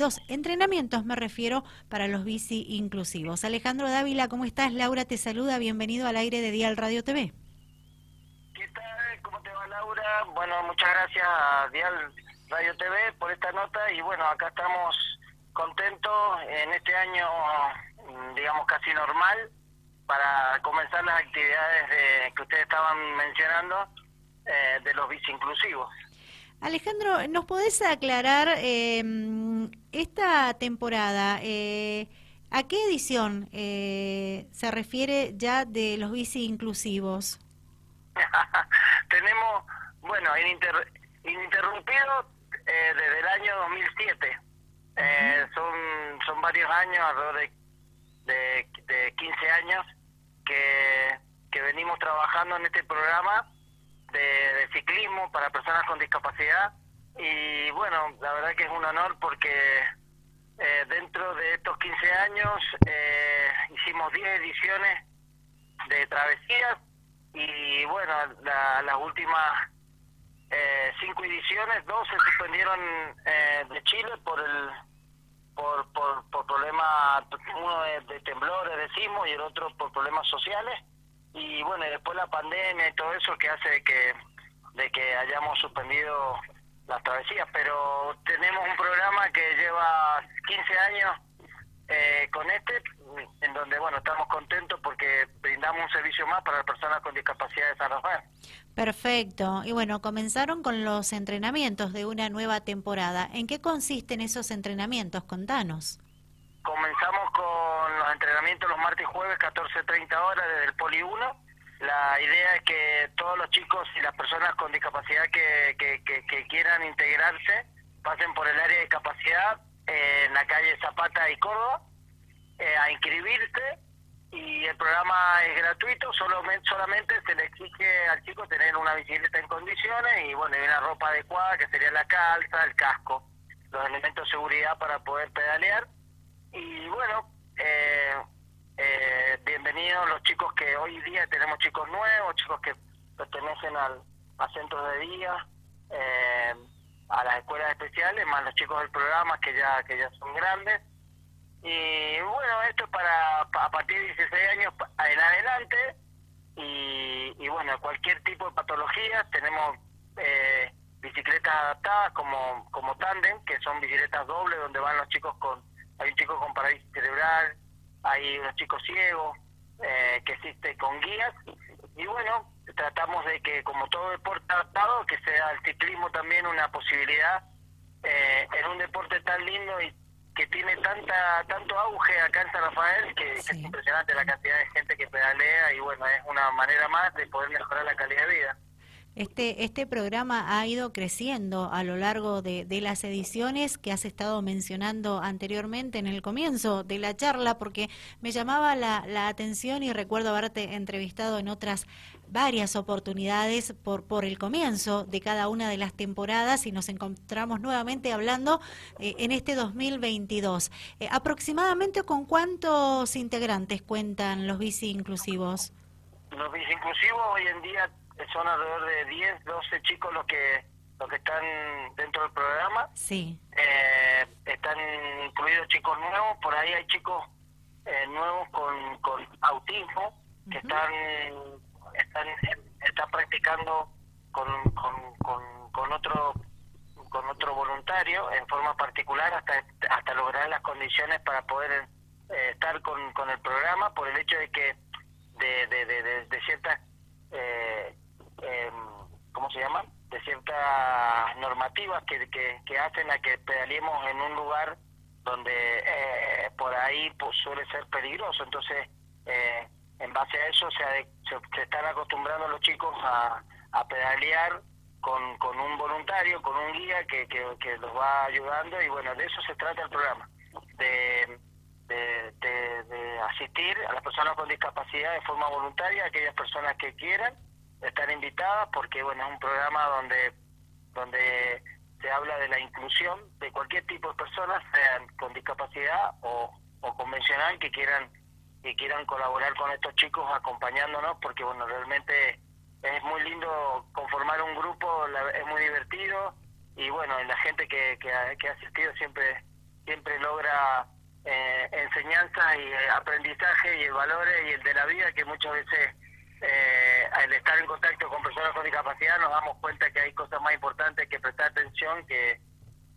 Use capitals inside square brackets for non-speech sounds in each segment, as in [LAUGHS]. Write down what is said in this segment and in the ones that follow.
Dos entrenamientos me refiero para los bici inclusivos. Alejandro Dávila, ¿cómo estás? Laura te saluda, bienvenido al aire de Dial Radio TV. ¿Qué tal? ¿Cómo te va Laura? Bueno, muchas gracias a Dial Radio TV por esta nota y bueno, acá estamos contentos en este año, digamos, casi normal para comenzar las actividades que ustedes estaban mencionando eh, de los bici inclusivos. Alejandro, ¿nos podés aclarar eh, esta temporada? Eh, ¿A qué edición eh, se refiere ya de los bici inclusivos? [LAUGHS] Tenemos, bueno, ininterrumpido desde el año 2007. son, son varios años, alrededor de, de, 15 años, que, que venimos trabajando en este programa de, ciclismo para personas con discapacidad. Y bueno, la verdad que es un honor porque eh, dentro de estos 15 años eh, hicimos 10 ediciones de travesías y bueno, las últimas eh, cinco ediciones, dos se suspendieron de Chile por el por, por, por problemas, uno de, de temblores decimos y el otro por problemas sociales y bueno, después la pandemia y todo eso que hace que de que hayamos suspendido las travesías, pero tenemos un programa que lleva 15 años eh, con este, en donde bueno estamos contentos porque brindamos un servicio más para las personas con discapacidad de San Rafael. Perfecto. Y bueno, comenzaron con los entrenamientos de una nueva temporada. ¿En qué consisten esos entrenamientos? Contanos. Comenzamos con los entrenamientos los martes y jueves, 14.30 horas desde el Poli 1. La idea es que todos los chicos y las personas con discapacidad que, quieran integrarse pasen por el área de capacidad en la calle Zapata y Córdoba eh, a inscribirse y el programa es gratuito, solamente, solamente se le exige al chico tener una bicicleta en condiciones y bueno, y una ropa adecuada que sería la calza, el casco, los elementos de seguridad para poder pedalear y bueno, eh, eh, bienvenidos los chicos que hoy día tenemos chicos nuevos, chicos que pertenecen al, a centros de día, eh, a las escuelas especiales, más los chicos del programa que ya que ya son grandes. Y bueno, esto es para a partir de 16 años en adelante y, y bueno, cualquier tipo de patología, tenemos eh, bicicletas adaptadas como, como tándem, que son bicicletas dobles donde van los chicos con hay un chico con parálisis cerebral, hay unos chicos ciegos eh, que existe con guías y bueno, tratamos de que como todo deporte adaptado, que sea el ciclismo también una posibilidad eh, en un deporte tan lindo y que tiene tanta tanto auge acá en San Rafael que, que, es impresionante la cantidad de gente que pedalea y bueno, es una manera más de poder mejorar la calidad de vida. Este, este programa ha ido creciendo a lo largo de, las ediciones que has estado mencionando anteriormente en el comienzo de la charla, porque me llamaba la, la atención y recuerdo haberte entrevistado en otras varias oportunidades por, por el comienzo de cada una de las temporadas y nos encontramos nuevamente hablando eh, en este 2022. Eh, ¿Aproximadamente con cuántos integrantes cuentan los bici inclusivos? Los bici inclusivos hoy en día son alrededor de 10, 12 chicos los que los que están dentro del programa. Sí. Eh, están incluidos chicos nuevos, por ahí hay chicos eh, nuevos con, con autismo que están, están están practicando con, con, con, otro con otro voluntario en forma particular hasta hasta lograr las condiciones para poder eh, estar con, con el programa por el hecho de que de, de, de, de ciertas ¿cómo se llama? De ciertas normativas que, que, hacen a que pedalemos en un lugar donde eh, por ahí pues, suele ser peligroso. Entonces, eh, en base a eso se, se, están acostumbrando los chicos a, a pedalear con, con un voluntario, con un guía que, que, los va ayudando y bueno, de eso se trata el programa, de, de asistir a las personas con discapacidad de forma voluntaria, aquellas personas que quieran están invitadas porque bueno es un programa donde donde se habla de la inclusión de cualquier tipo de personas sean con discapacidad o, o convencional que quieran que quieran colaborar con estos chicos acompañándonos porque bueno realmente es muy lindo conformar un grupo es muy divertido y bueno la gente que, que, ha, que ha asistido siempre siempre mucha eh, enseñanza y eh, aprendizaje y valores y el de la vida que muchas veces eh, al estar en contacto con personas con discapacidad nos damos cuenta que hay cosas más importantes que prestar atención que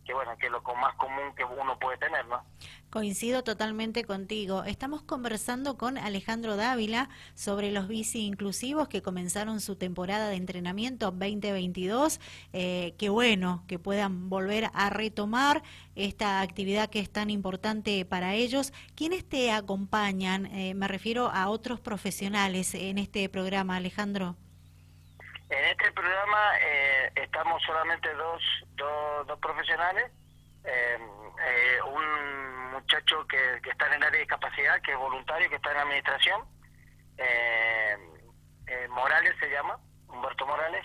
que bueno, que es lo más común que uno puede tener, ¿no? Coincido totalmente contigo. Estamos conversando con Alejandro Dávila sobre los bici inclusivos que comenzaron su temporada de entrenamiento 2022. Eh, qué bueno que puedan volver a retomar esta actividad que es tan importante para ellos. ¿Quiénes te acompañan? Eh, me refiero a otros profesionales en este programa, Alejandro. En este programa eh, estamos solamente dos, dos, profesionales, eh, eh, un muchacho que, está en el área de discapacidad, que es voluntario, que está en administración, Morales se llama, Humberto Morales,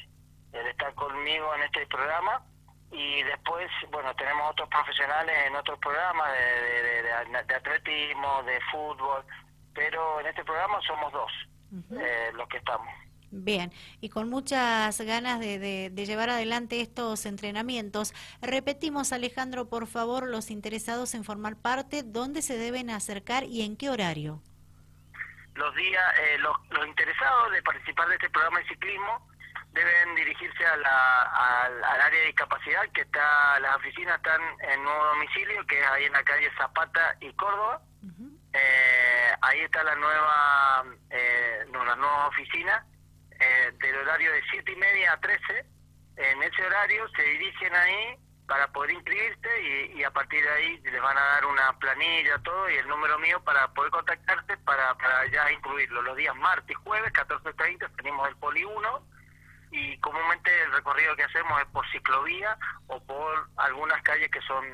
él está conmigo en este programa. Y después, bueno, tenemos otros profesionales en otros programas de, de, atletismo, de fútbol, pero en este programa somos dos los que estamos. Bien, y con muchas ganas de, de, llevar adelante estos entrenamientos, repetimos, Alejandro, por favor, los interesados en formar parte, ¿dónde se deben acercar y en qué horario? Los días, eh, los, los, interesados de participar de este programa de ciclismo deben dirigirse a la, al, área de discapacidad, que está, las oficinas están en nuevo domicilio, que es ahí en la calle Zapata y Córdoba. eh, ahí está la nueva, eh, no, la nueva oficina eh, del horario de 7 y media a 13. En ese horario se dirigen ahí para poder inscribirse y, a partir de ahí les van a dar una planilla, todo y el número mío para poder contactarse para, para ya incluirlo. Los días martes y jueves, 14.30, tenemos el Poli 1 y comúnmente el recorrido que hacemos es por ciclovía o por algunas calles que son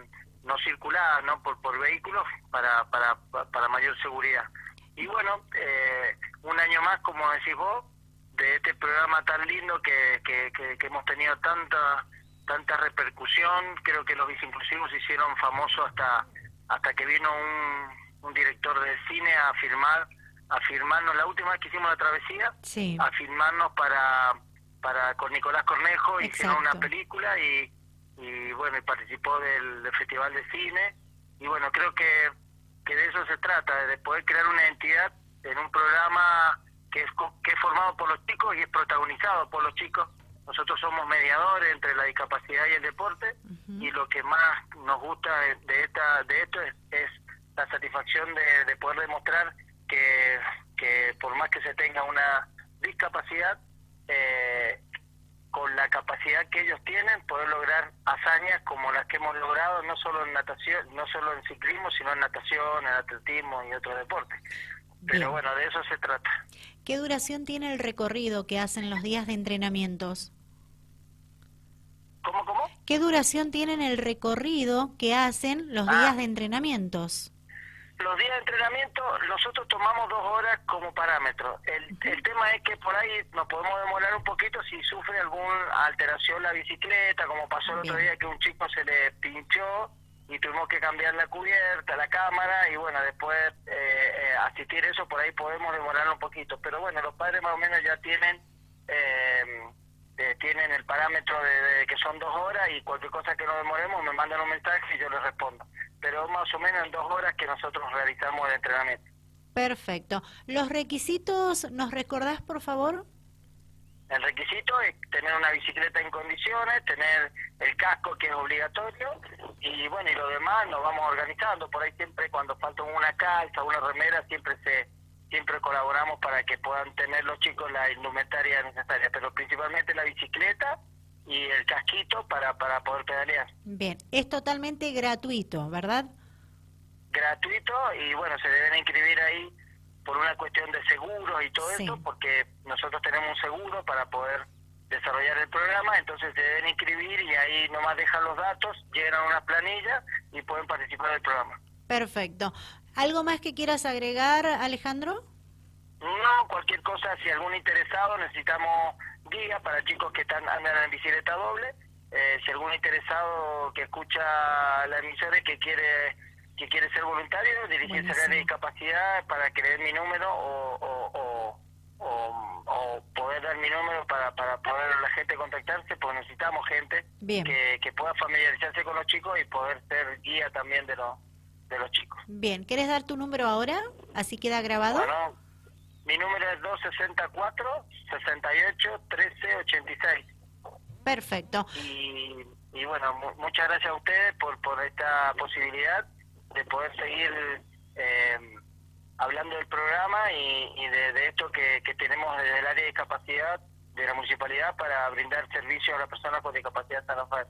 no circuladas, no por, por vehículos para, para, para mayor seguridad. Y bueno, eh, un año más, como decís vos, de este programa tan lindo que, que, hemos tenido tanta tanta repercusión. Creo que los bicinclusivos se hicieron famosos hasta hasta que vino un, un director de cine a firmar a firmarnos. La última vez que hicimos la travesía, a firmarnos para para con Nicolás Cornejo. Hicieron una película y, y bueno y participó del, del, festival de cine. Y bueno creo que que de eso se trata de poder crear una entidad en un programa que es, que es formado por los chicos y es protagonizado por los chicos. Nosotros somos mediadores entre la discapacidad y el deporte y lo que más nos gusta de, esta de esto es, la satisfacción de, poder demostrar que, que por más que se tenga una discapacidad, eh, con la capacidad que ellos tienen, poder lograr hazañas como las que hemos logrado, no solo en natación, no solo en ciclismo, sino en natación, en atletismo y otros deportes. Pero bueno, de eso se trata. ¿Qué duración tiene el recorrido que hacen los días de entrenamientos? ¿Cómo, cómo? ¿Qué duración tienen el recorrido que hacen los días ah. de entrenamientos? Los días de entrenamiento nosotros tomamos dos horas como parámetro. El, el tema es que por ahí nos podemos demorar un poquito si sufre alguna alteración la bicicleta, como pasó el otro día que un chico se le pinchó y tuvimos que cambiar la cubierta, la cámara y bueno, después eh, eh, asistir eso por ahí podemos demorar un poquito, pero bueno, los padres más o menos ya tienen eh, tienen el parámetro de, que son dos horas y cualquier cosa que nos demoremos me mandan un mensaje y yo les respondo, pero más o menos en dos horas que nosotros realizamos el entrenamiento. Perfecto. ¿Los requisitos nos recordás, por favor? El requisito es tener una bicicleta en condiciones, tener el casco que es obligatorio y bueno, y lo demás nos vamos organizando. Por ahí siempre cuando falta una calza, una remera, siempre se siempre colaboramos para que puedan tener los chicos la indumentaria necesaria, pero principalmente la bicicleta y el casquito para, para poder pedalear. Bien, es totalmente gratuito, ¿verdad? Gratuito y bueno, se deben inscribir ahí por una cuestión de seguros y todo esto, porque nosotros tenemos un seguro para poder desarrollar el programa, entonces se deben inscribir y ahí nomás dejan los datos, llenan una planilla y pueden participar del programa. Perfecto. ¿Algo más que quieras agregar, Alejandro? No, cualquier cosa, si algún interesado, necesitamos guía para chicos que están andan en bicicleta doble. Eh, si algún interesado que escucha la emisora y que quiere que quiere ser voluntario, dirigirse a la de discapacidad para creer mi número o, o, o, poder dar mi número para, para poder la gente contactarse, porque necesitamos gente Que, que pueda familiarizarse con los chicos y poder ser guía también de los de los chicos. Bien, ¿quieres dar tu número ahora? Así queda grabado. Bueno, mi número es 264 68 13 86. Perfecto. Y, y bueno, muchas gracias a ustedes por, por esta posibilidad de poder seguir eh, hablando del programa y, de, esto que, que tenemos desde el área de discapacidad de la municipalidad para brindar servicio a las personas con discapacidad San Rafael.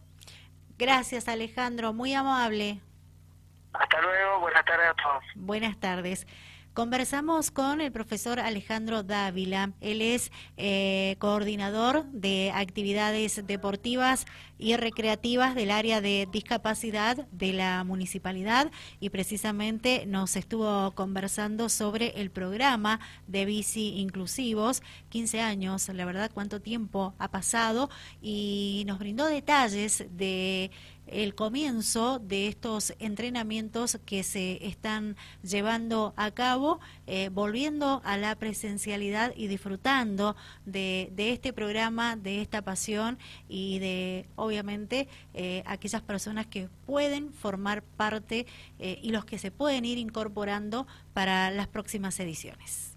Gracias Alejandro, muy amable. Hasta luego, buenas tardes a todos. Buenas tardes. Conversamos con el profesor Alejandro Dávila. Él es eh, coordinador de actividades deportivas y recreativas del área de discapacidad de la municipalidad y precisamente nos estuvo conversando sobre el programa de bici inclusivos. 15 años, la verdad, cuánto tiempo ha pasado y nos brindó detalles de el comienzo de estos entrenamientos que se están llevando a cabo, eh, volviendo a la presencialidad y disfrutando de, este programa, de esta pasión y de, obviamente, eh, aquellas personas que pueden formar parte eh, y los que se pueden ir incorporando para las próximas ediciones.